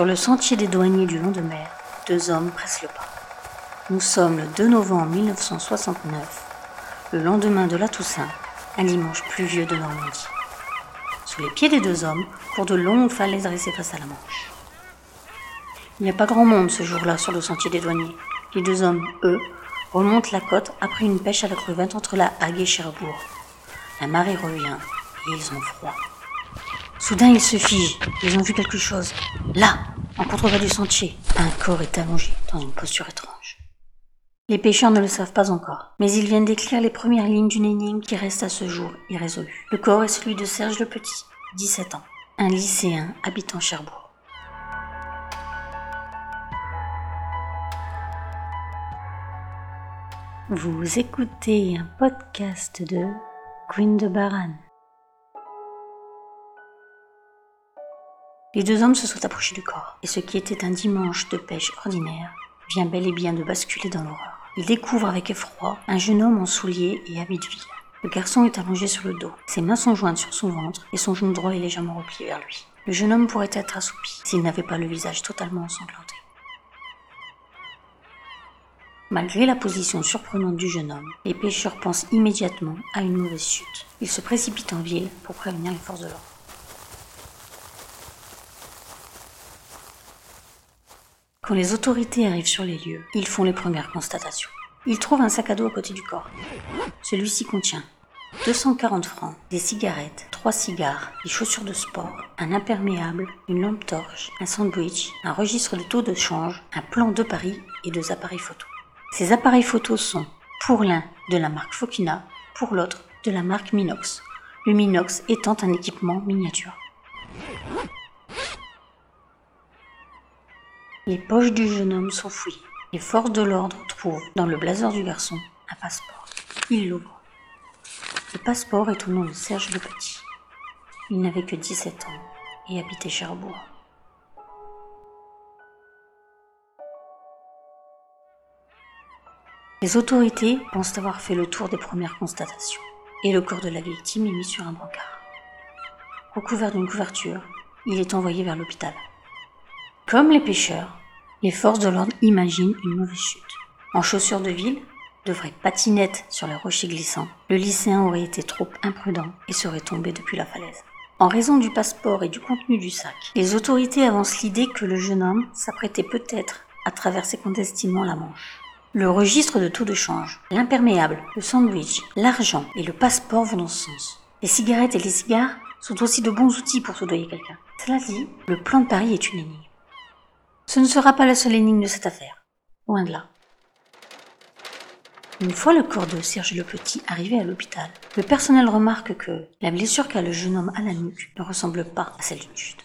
Sur le sentier des douaniers du lendemain, deux hommes pressent le pas. Nous sommes le 2 novembre 1969, le lendemain de la Toussaint, un dimanche pluvieux de Normandie. Sous les pieds des deux hommes courent de longues falaises dressées face à la Manche. Il n'y a pas grand monde ce jour-là sur le sentier des douaniers. Les deux hommes, eux, remontent la côte après une pêche à la crevette entre la Hague et Cherbourg. La marée revient et ils ont froid. Soudain, ils se figent. Ils ont vu quelque chose. Là, en contrebas du sentier, un corps est allongé dans une posture étrange. Les pêcheurs ne le savent pas encore, mais ils viennent d'écrire les premières lignes d'une énigme qui reste à ce jour irrésolue. Le corps est celui de Serge le Petit, 17 ans, un lycéen habitant Cherbourg. Vous écoutez un podcast de Queen de Baran. Les deux hommes se sont approchés du corps, et ce qui était un dimanche de pêche ordinaire vient bel et bien de basculer dans l'horreur. Ils découvrent avec effroi un jeune homme en souliers et habit de ville. Le garçon est allongé sur le dos, ses mains sont jointes sur son ventre et son genou droit est légèrement replié vers lui. Le jeune homme pourrait être assoupi s'il n'avait pas le visage totalement ensanglanté. Malgré la position surprenante du jeune homme, les pêcheurs pensent immédiatement à une mauvaise chute. Ils se précipitent en ville pour prévenir les forces de l'ordre. Quand les autorités arrivent sur les lieux, ils font les premières constatations. Ils trouvent un sac à dos à côté du corps. Celui-ci contient 240 francs, des cigarettes, 3 cigares, des chaussures de sport, un imperméable, une lampe torche, un sandwich, un registre de taux de change, un plan de Paris et deux appareils photo. Ces appareils photos sont, pour l'un, de la marque Fokina, pour l'autre, de la marque Minox, le Minox étant un équipement miniature. Les poches du jeune homme sont fouillées. Les forces de l'ordre trouvent, dans le blazer du garçon, un passeport. Il l'ouvre. Le passeport est au nom de Serge le Petit. Il n'avait que 17 ans et habitait Cherbourg. Les autorités pensent avoir fait le tour des premières constatations et le corps de la victime est mis sur un brancard. Recouvert d'une couverture, il est envoyé vers l'hôpital. Comme les pêcheurs, les forces de l'ordre imaginent une mauvaise chute. En chaussures de ville, de vraies patinettes sur les rochers glissants, le lycéen aurait été trop imprudent et serait tombé depuis la falaise. En raison du passeport et du contenu du sac, les autorités avancent l'idée que le jeune homme s'apprêtait peut-être à traverser clandestinement la Manche. Le registre de taux de change, l'imperméable, le sandwich, l'argent et le passeport vont dans ce sens. Les cigarettes et les cigares sont aussi de bons outils pour soudoyer quelqu'un. Cela dit, le plan de Paris est une énigme. Ce ne sera pas la seule énigme de cette affaire. Loin de là. Une fois le corps de Serge le Petit arrivé à l'hôpital, le personnel remarque que la blessure qu'a le jeune homme à la nuque ne ressemble pas à celle d'une chute.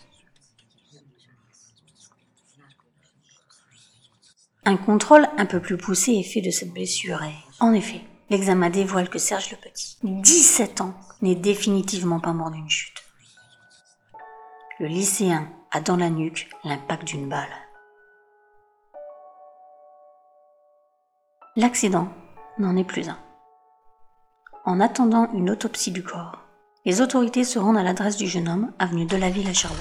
Un contrôle un peu plus poussé est fait de cette blessure et, en effet, l'examen dévoile que Serge le Petit, 17 ans, n'est définitivement pas mort d'une chute. Le lycéen a dans la nuque l'impact d'une balle. L'accident n'en est plus un. En attendant une autopsie du corps, les autorités se rendent à l'adresse du jeune homme, avenue de la Ville à Cherbourg.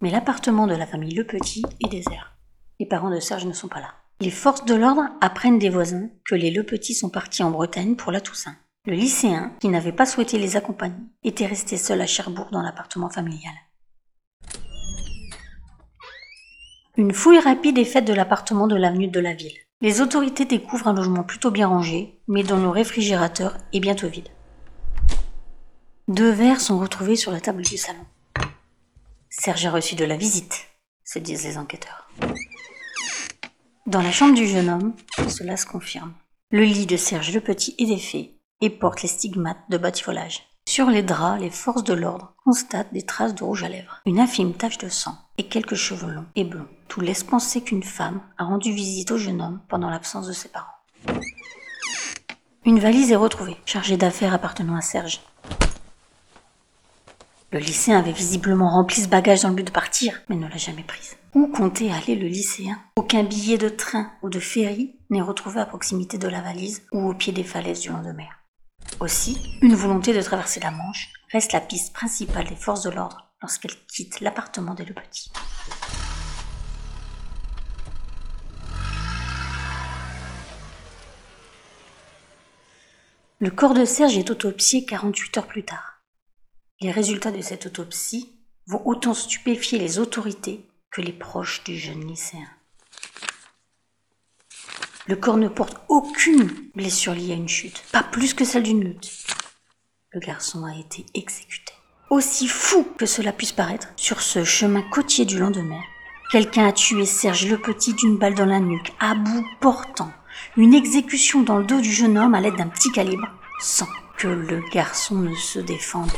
Mais l'appartement de la famille Le Petit est désert. Les parents de Serge ne sont pas là. Les forces de l'ordre apprennent des voisins que les Le Petits sont partis en Bretagne pour la Toussaint. Le lycéen, qui n'avait pas souhaité les accompagner, était resté seul à Cherbourg dans l'appartement familial. Une fouille rapide est faite de l'appartement de l'avenue de la ville. Les autorités découvrent un logement plutôt bien rangé, mais dont le réfrigérateur est bientôt vide. Deux verres sont retrouvés sur la table du salon. Serge a reçu de la visite, se disent les enquêteurs. Dans la chambre du jeune homme, cela se confirme. Le lit de Serge le Petit est défait et porte les stigmates de batifolage. Sur les draps, les forces de l'ordre constatent des traces de rouge à lèvres, une infime tache de sang et quelques cheveux longs et blonds. Tout laisse penser qu'une femme a rendu visite au jeune homme pendant l'absence de ses parents. Une valise est retrouvée, chargée d'affaires appartenant à Serge. Le lycéen avait visiblement rempli ce bagage dans le but de partir, mais ne l'a jamais prise. Où comptait aller le lycéen? Aucun billet de train ou de ferry n'est retrouvé à proximité de la valise ou au pied des falaises du lendemain. Aussi, une volonté de traverser la Manche reste la piste principale des forces de l'ordre lorsqu'elles quittent l'appartement des Le Petit. Le corps de Serge est autopsié 48 heures plus tard. Les résultats de cette autopsie vont autant stupéfier les autorités que les proches du jeune lycéen. Le corps ne porte aucune blessure liée à une chute, pas plus que celle d'une lutte. Le garçon a été exécuté. Aussi fou que cela puisse paraître, sur ce chemin côtier du lendemain, quelqu'un a tué Serge Le Petit d'une balle dans la nuque, à bout portant, une exécution dans le dos du jeune homme à l'aide d'un petit calibre, sans que le garçon ne se défende.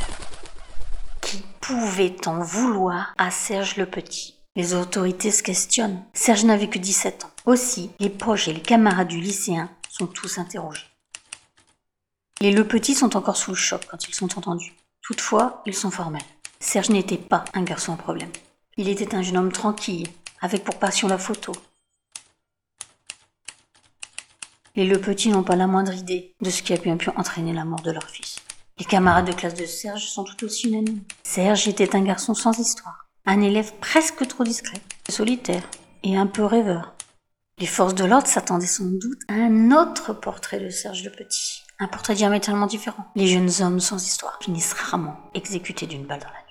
Qui pouvait en vouloir à Serge le Petit? Les autorités se questionnent. Serge n'avait que 17 ans. Aussi, les proches et les camarades du lycéen sont tous interrogés. Les Le Petit sont encore sous le choc quand ils sont entendus. Toutefois, ils sont formels. Serge n'était pas un garçon à problème. Il était un jeune homme tranquille, avec pour passion la photo, Les Le Petit n'ont pas la moindre idée de ce qui a bien pu entraîner la mort de leur fils. Les camarades de classe de Serge sont tout aussi unanimes. Serge était un garçon sans histoire, un élève presque trop discret, solitaire et un peu rêveur. Les forces de l'ordre s'attendaient sans doute à un autre portrait de Serge le Petit, un portrait diamétralement différent. Les jeunes hommes sans histoire finissent rarement exécutés d'une balle dans la nuque.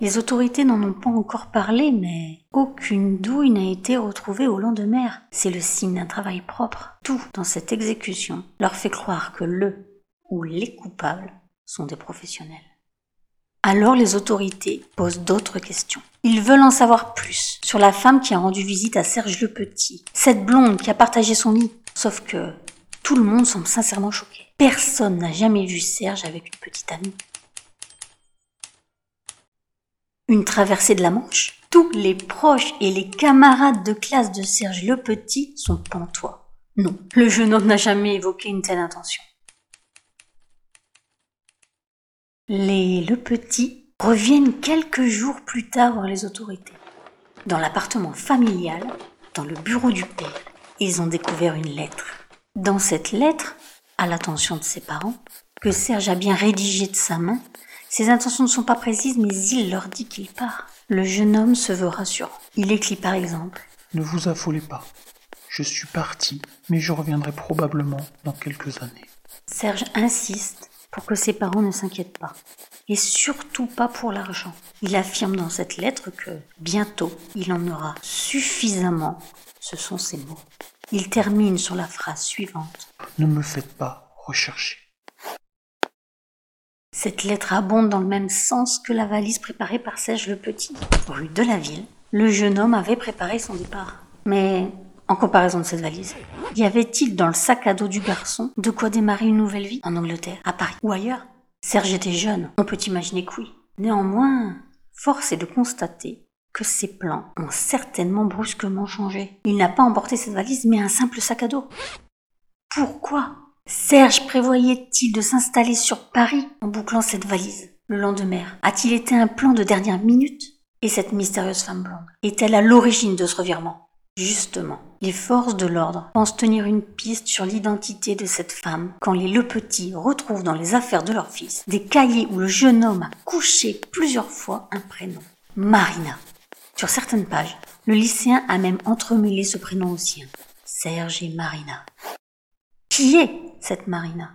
Les autorités n'en ont pas encore parlé, mais aucune douille n'a été retrouvée au lendemain. C'est le signe d'un travail propre. Tout dans cette exécution leur fait croire que le ou les coupables sont des professionnels. Alors les autorités posent d'autres questions. Ils veulent en savoir plus sur la femme qui a rendu visite à Serge le Petit, cette blonde qui a partagé son lit. Sauf que tout le monde semble sincèrement choqué. Personne n'a jamais vu Serge avec une petite amie une traversée de la Manche. Tous les proches et les camarades de classe de Serge le Petit sont pantois. Non, le jeune homme n'a jamais évoqué une telle intention. Les Le Petit reviennent quelques jours plus tard voir les autorités. Dans l'appartement familial, dans le bureau du père, ils ont découvert une lettre. Dans cette lettre, à l'attention de ses parents, que Serge a bien rédigée de sa main, ses intentions ne sont pas précises, mais il leur dit qu'il part. Le jeune homme se veut rassurant. Il écrit par exemple Ne vous affolez pas. Je suis parti, mais je reviendrai probablement dans quelques années. Serge insiste pour que ses parents ne s'inquiètent pas. Et surtout pas pour l'argent. Il affirme dans cette lettre que bientôt il en aura suffisamment. Ce sont ses mots. Il termine sur la phrase suivante. Ne me faites pas rechercher. Cette lettre abonde dans le même sens que la valise préparée par Serge le Petit. Rue de la Ville, le jeune homme avait préparé son départ. Mais, en comparaison de cette valise, y avait-il dans le sac à dos du garçon de quoi démarrer une nouvelle vie en Angleterre, à Paris ou ailleurs? Serge était jeune, on peut imaginer que oui. Néanmoins, force est de constater que ses plans ont certainement brusquement changé. Il n'a pas emporté cette valise, mais un simple sac à dos. Pourquoi Serge prévoyait-il de s'installer sur Paris en bouclant cette valise? Le lendemain, a-t-il été un plan de dernière minute? Et cette mystérieuse femme blonde est-elle à l'origine de ce revirement? Justement, les forces de l'ordre pensent tenir une piste sur l'identité de cette femme quand les Le Petit retrouvent dans les affaires de leur fils des cahiers où le jeune homme a couché plusieurs fois un prénom. Marina. Sur certaines pages, le lycéen a même entremêlé ce prénom au sien. Serge et Marina. Qui est cette Marina?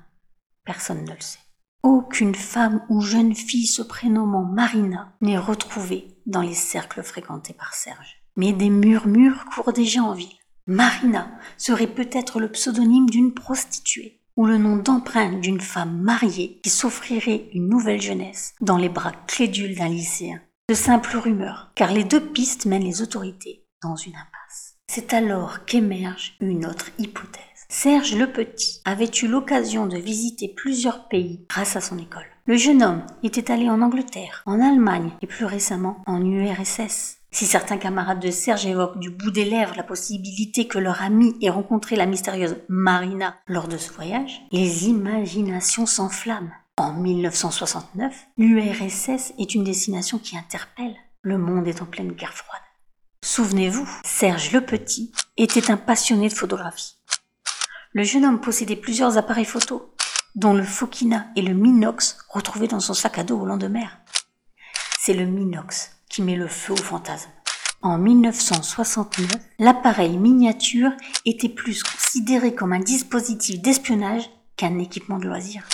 Personne ne le sait. Aucune femme ou jeune fille se prénommant Marina n'est retrouvée dans les cercles fréquentés par Serge. Mais des murmures courent déjà en ville. Marina serait peut-être le pseudonyme d'une prostituée ou le nom d'emprunt d'une femme mariée qui s'offrirait une nouvelle jeunesse dans les bras clédules d'un lycéen. De simples rumeurs, car les deux pistes mènent les autorités dans une impasse. C'est alors qu'émerge une autre hypothèse. Serge le Petit avait eu l'occasion de visiter plusieurs pays grâce à son école. Le jeune homme était allé en Angleterre, en Allemagne et plus récemment en URSS. Si certains camarades de Serge évoquent du bout des lèvres la possibilité que leur ami ait rencontré la mystérieuse Marina lors de ce voyage, les imaginations s'enflamment. En 1969, l'URSS est une destination qui interpelle. Le monde est en pleine guerre froide. Souvenez-vous, Serge Le Petit était un passionné de photographie. Le jeune homme possédait plusieurs appareils photo, dont le Fokina et le Minox retrouvés dans son sac à dos au lendemain. C'est le Minox qui met le feu au fantasme. En 1969, l'appareil miniature était plus considéré comme un dispositif d'espionnage qu'un équipement de loisir.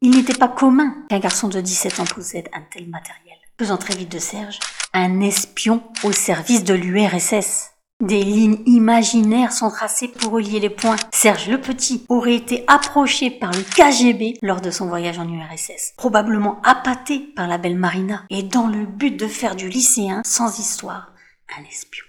Il n'était pas commun qu'un garçon de 17 ans possède un tel matériel, faisant très vite de Serge un espion au service de l'URSS. Des lignes imaginaires sont tracées pour relier les points. Serge le Petit aurait été approché par le KGB lors de son voyage en URSS, probablement appâté par la belle Marina, et dans le but de faire du lycéen sans histoire un espion.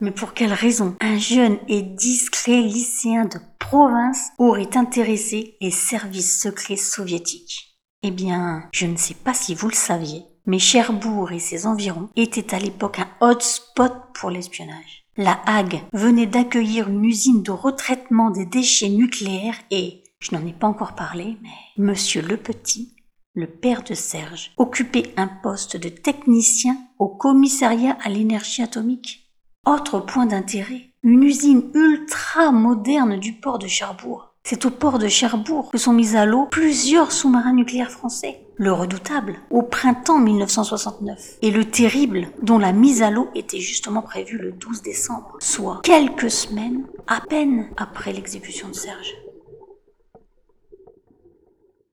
Mais pour quelle raison un jeune et discret lycéen de province aurait intéressé les services secrets soviétiques? Eh bien, je ne sais pas si vous le saviez, mais Cherbourg et ses environs étaient à l'époque un hotspot pour l'espionnage. La Hague venait d'accueillir une usine de retraitement des déchets nucléaires et, je n'en ai pas encore parlé, mais Monsieur Le Petit, le père de Serge, occupait un poste de technicien au commissariat à l'énergie atomique. Autre point d'intérêt, une usine ultra moderne du port de Cherbourg. C'est au port de Cherbourg que sont mis à l'eau plusieurs sous-marins nucléaires français. Le redoutable, au printemps 1969, et le terrible, dont la mise à l'eau était justement prévue le 12 décembre, soit quelques semaines à peine après l'exécution de Serge.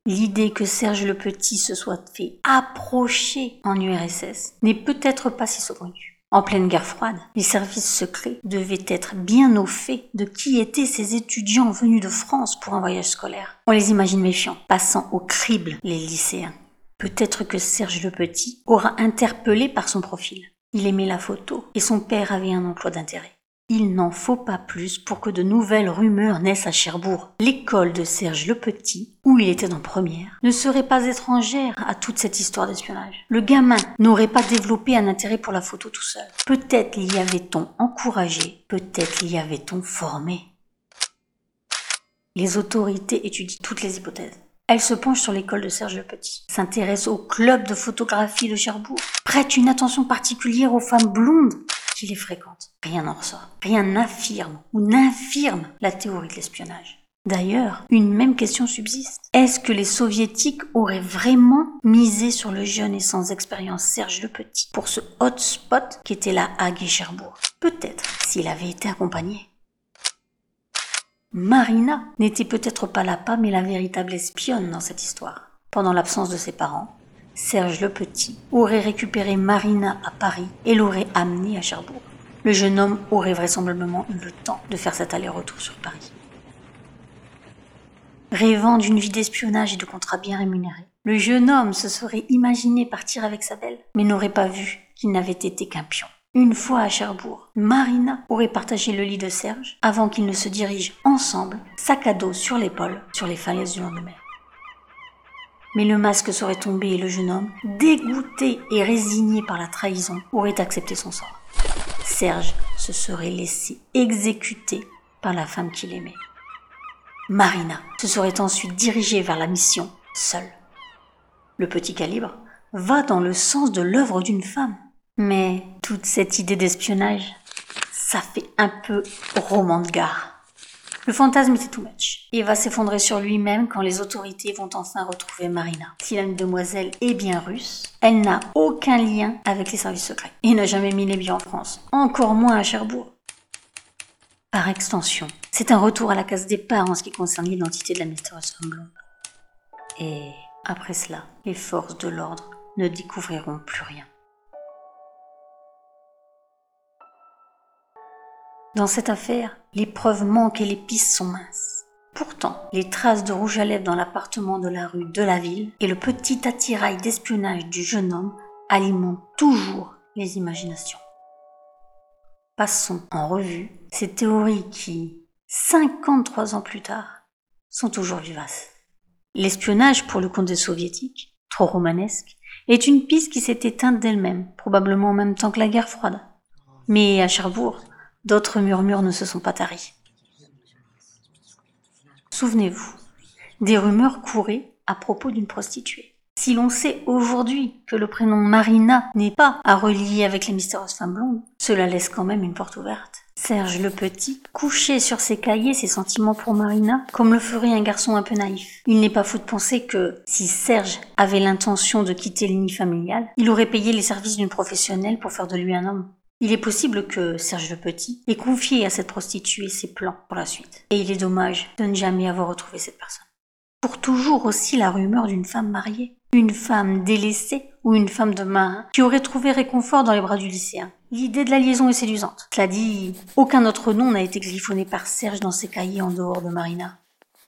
L'idée que Serge le Petit se soit fait approcher en URSS n'est peut-être pas si saugrenue. En pleine guerre froide, les services secrets devaient être bien au fait de qui étaient ces étudiants venus de France pour un voyage scolaire. On les imagine méfiants, passant au crible les lycéens. Peut-être que Serge le Petit aura interpellé par son profil. Il aimait la photo et son père avait un emploi d'intérêt. Il n'en faut pas plus pour que de nouvelles rumeurs naissent à Cherbourg. L'école de Serge le Petit, où il était en première, ne serait pas étrangère à toute cette histoire d'espionnage. Le gamin n'aurait pas développé un intérêt pour la photo tout seul. Peut-être l'y avait-on encouragé, peut-être l'y avait-on formé. Les autorités étudient toutes les hypothèses. Elles se penchent sur l'école de Serge le Petit, s'intéressent au club de photographie de Cherbourg, prêtent une attention particulière aux femmes blondes les fréquente. Rien n'en ressort. Rien n'affirme ou n'infirme la théorie de l'espionnage. D'ailleurs, une même question subsiste. Est-ce que les soviétiques auraient vraiment misé sur le jeune et sans expérience Serge le Petit pour ce hotspot qui était la Hague et Cherbourg Peut-être s'il avait été accompagné. Marina n'était peut-être pas la pas mais la véritable espionne dans cette histoire. Pendant l'absence de ses parents, Serge le Petit aurait récupéré Marina à Paris et l'aurait amenée à Cherbourg. Le jeune homme aurait vraisemblablement eu le temps de faire cet aller-retour sur Paris. Rêvant d'une vie d'espionnage et de contrats bien rémunérés, le jeune homme se serait imaginé partir avec sa belle, mais n'aurait pas vu qu'il n'avait été qu'un pion. Une fois à Cherbourg, Marina aurait partagé le lit de Serge avant qu'ils ne se dirigent ensemble, sac à dos sur l'épaule, sur les falaises du lendemain. Mais le masque serait tombé et le jeune homme, dégoûté et résigné par la trahison, aurait accepté son sort. Serge se serait laissé exécuter par la femme qu'il aimait. Marina se serait ensuite dirigée vers la mission, seule. Le petit calibre va dans le sens de l'œuvre d'une femme. Mais toute cette idée d'espionnage, ça fait un peu roman de gare. Le fantasme était too much. Il va s'effondrer sur lui-même quand les autorités vont enfin retrouver Marina. Si la demoiselle est bien russe, elle n'a aucun lien avec les services secrets et n'a jamais mis les pieds en France, encore moins à Cherbourg. Par extension, c'est un retour à la case départ en ce qui concerne l'identité de la mystérieuse femme blonde. Et après cela, les forces de l'ordre ne découvriront plus rien. Dans cette affaire, les preuves manquent et les pistes sont minces. Pourtant, les traces de rouge à lèvres dans l'appartement de la rue de la ville et le petit attirail d'espionnage du jeune homme alimentent toujours les imaginations. Passons en revue ces théories qui, 53 ans plus tard, sont toujours vivaces. L'espionnage pour le compte des soviétiques, trop romanesque, est une piste qui s'est éteinte d'elle-même, probablement en même temps que la guerre froide. Mais à Cherbourg, D'autres murmures ne se sont pas taris. Souvenez-vous, des rumeurs couraient à propos d'une prostituée. Si l'on sait aujourd'hui que le prénom Marina n'est pas à relier avec les mystérieuses femmes blondes, cela laisse quand même une porte ouverte. Serge le Petit couchait sur ses cahiers ses sentiments pour Marina, comme le ferait un garçon un peu naïf. Il n'est pas fou de penser que si Serge avait l'intention de quitter le nid familial, il aurait payé les services d'une professionnelle pour faire de lui un homme. Il est possible que Serge le Petit ait confié à cette prostituée ses plans pour la suite. Et il est dommage de ne jamais avoir retrouvé cette personne. Pour toujours aussi la rumeur d'une femme mariée, une femme délaissée ou une femme de main qui aurait trouvé réconfort dans les bras du lycéen. L'idée de la liaison est séduisante. Cela dit, aucun autre nom n'a été griffonné par Serge dans ses cahiers en dehors de Marina.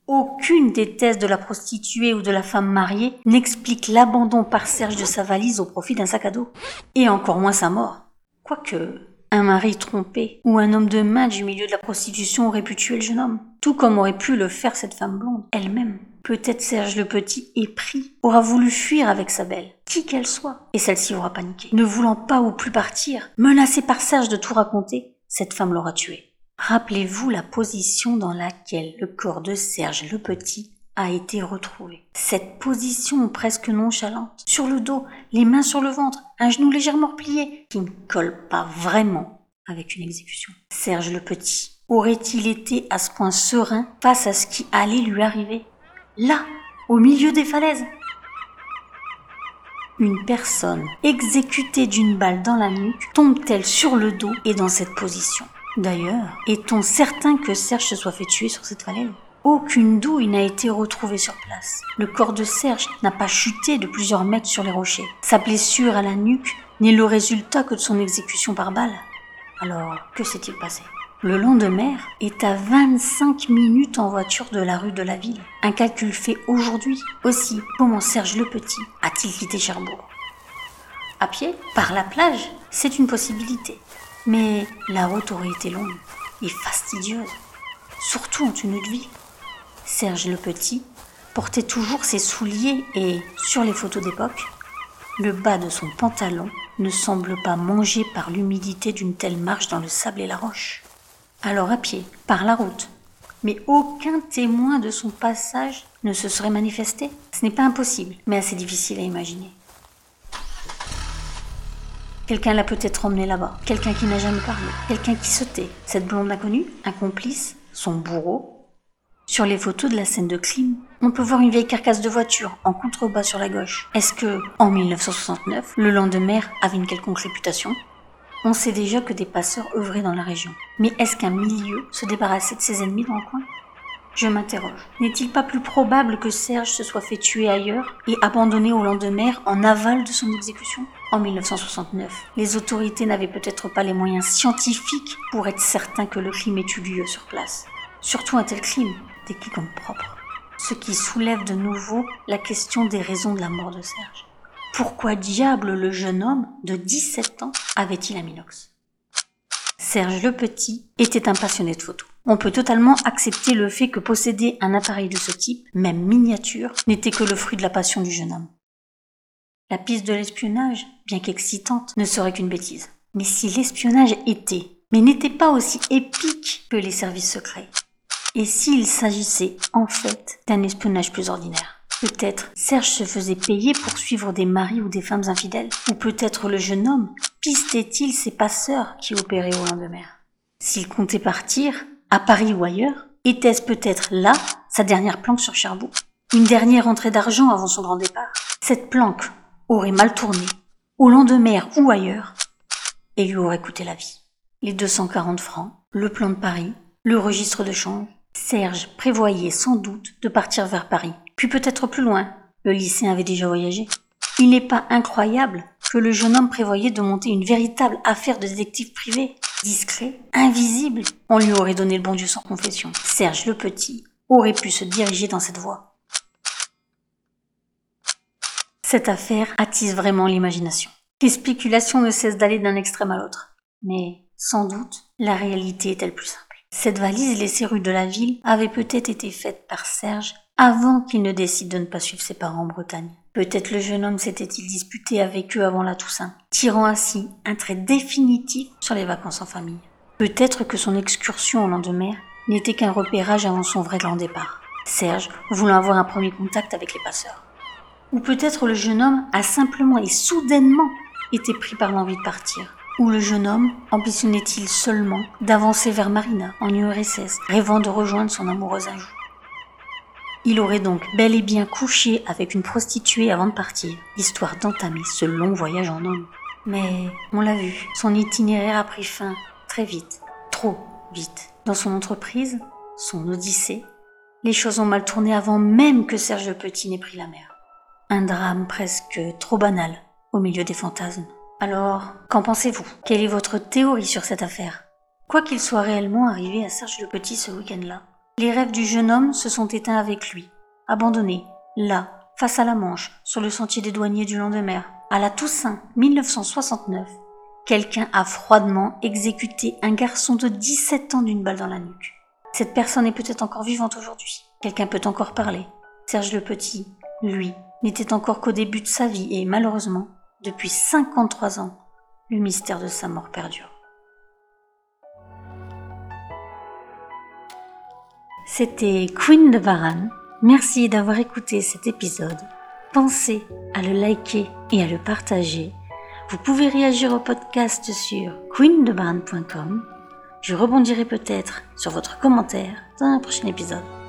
Aucune des thèses de la prostituée ou de la femme mariée n'explique l'abandon par Serge de sa valise au profit d'un sac à dos. Et encore moins sa mort. Quoique, un mari trompé ou un homme de main du milieu de la prostitution aurait pu tuer le jeune homme, tout comme aurait pu le faire cette femme blonde elle-même. Peut-être Serge le Petit, épris, aura voulu fuir avec sa belle, qui qu'elle soit, et celle-ci aura paniqué. Ne voulant pas ou plus partir, menacée par Serge de tout raconter, cette femme l'aura tué. Rappelez-vous la position dans laquelle le corps de Serge le Petit a été retrouvé. Cette position presque nonchalante, sur le dos, les mains sur le ventre, un genou légèrement replié, qui ne colle pas vraiment avec une exécution. Serge le Petit aurait-il été à ce point serein face à ce qui allait lui arriver? Là, au milieu des falaises. Une personne exécutée d'une balle dans la nuque tombe-t-elle sur le dos et dans cette position? D'ailleurs, est-on certain que Serge se soit fait tuer sur cette falaise? Aucune douille n'a été retrouvée sur place. Le corps de Serge n'a pas chuté de plusieurs mètres sur les rochers. Sa blessure à la nuque n'est le résultat que de son exécution par balle. Alors, que s'est-il passé? Le lendemain est à 25 minutes en voiture de la rue de la ville. Un calcul fait aujourd'hui. Aussi, comment Serge le Petit a-t-il quitté Cherbourg? À pied Par la plage C'est une possibilité. Mais la route aurait été longue et fastidieuse, surtout en tenue de vie. Serge le Petit portait toujours ses souliers et, sur les photos d'époque, le bas de son pantalon ne semble pas mangé par l'humidité d'une telle marche dans le sable et la roche. Alors à pied, par la route. Mais aucun témoin de son passage ne se serait manifesté. Ce n'est pas impossible, mais assez difficile à imaginer. Quelqu'un l'a peut-être emmené là-bas, quelqu'un qui n'a jamais parlé, quelqu'un qui sautait, cette blonde inconnue, un complice, son bourreau, sur les photos de la scène de crime, on peut voir une vieille carcasse de voiture en contrebas sur la gauche. Est-ce que, en 1969, le lendemain avait une quelconque réputation? On sait déjà que des passeurs œuvraient dans la région. Mais est-ce qu'un milieu se débarrassait de ses ennemis dans le coin? Je m'interroge. N'est-il pas plus probable que Serge se soit fait tuer ailleurs et abandonné au lendemain en aval de son exécution? En 1969, les autorités n'avaient peut-être pas les moyens scientifiques pour être certains que le crime ait eu lieu sur place. Surtout un tel crime décrit comme propre. Ce qui soulève de nouveau la question des raisons de la mort de Serge. Pourquoi diable le jeune homme de 17 ans avait-il un minox? Serge le Petit était un passionné de photos. On peut totalement accepter le fait que posséder un appareil de ce type, même miniature, n'était que le fruit de la passion du jeune homme. La piste de l'espionnage, bien qu'excitante, ne serait qu'une bêtise. Mais si l'espionnage était, mais n'était pas aussi épique que les services secrets, et s'il s'agissait en fait d'un espionnage plus ordinaire Peut-être Serge se faisait payer pour suivre des maris ou des femmes infidèles Ou peut-être le jeune homme pistait-il ses passeurs qui opéraient au lendemain. S'il comptait partir, à Paris ou ailleurs, était-ce peut-être là sa dernière planque sur Cherbourg? Une dernière entrée d'argent avant son grand départ? Cette planque aurait mal tourné, au lendemain ou ailleurs, et lui aurait coûté la vie. Les 240 francs, le plan de Paris, le registre de change, Serge prévoyait sans doute de partir vers Paris, puis peut-être plus loin. Le lycéen avait déjà voyagé. Il n'est pas incroyable que le jeune homme prévoyait de monter une véritable affaire de détective privé, discret, invisible. On lui aurait donné le bon Dieu sans confession. Serge le Petit aurait pu se diriger dans cette voie. Cette affaire attise vraiment l'imagination. Les spéculations ne cessent d'aller d'un extrême à l'autre. Mais, sans doute, la réalité est-elle plus simple. Cette valise laissée rue de la ville avait peut-être été faite par Serge avant qu'il ne décide de ne pas suivre ses parents en Bretagne. Peut-être le jeune homme s'était-il disputé avec eux avant la Toussaint, tirant ainsi un trait définitif sur les vacances en famille. Peut-être que son excursion au lendemain n'était qu'un repérage avant son vrai grand départ. Serge voulant avoir un premier contact avec les passeurs. Ou peut-être le jeune homme a simplement et soudainement été pris par l'envie de partir. Ou le jeune homme ambitionnait-il seulement d'avancer vers Marina en URSS, rêvant de rejoindre son amoureuse un jour? Il aurait donc bel et bien couché avec une prostituée avant de partir, histoire d'entamer ce long voyage en homme. Mais, on l'a vu, son itinéraire a pris fin très vite, trop vite. Dans son entreprise, son odyssée, les choses ont mal tourné avant même que Serge Petit n'ait pris la mer. Un drame presque trop banal au milieu des fantasmes. Alors, qu'en pensez-vous? Quelle est votre théorie sur cette affaire? Quoi qu'il soit réellement arrivé à Serge le Petit ce week-end-là, les rêves du jeune homme se sont éteints avec lui, abandonné, là, face à la Manche, sur le sentier des douaniers du lendemain, à la Toussaint 1969. Quelqu'un a froidement exécuté un garçon de 17 ans d'une balle dans la nuque. Cette personne est peut-être encore vivante aujourd'hui. Quelqu'un peut encore parler. Serge le Petit, lui, n'était encore qu'au début de sa vie et malheureusement, depuis 53 ans, le mystère de sa mort perdure. C'était Queen de Varan. Merci d'avoir écouté cet épisode. Pensez à le liker et à le partager. Vous pouvez réagir au podcast sur queendebaran.com. Je rebondirai peut-être sur votre commentaire dans un prochain épisode.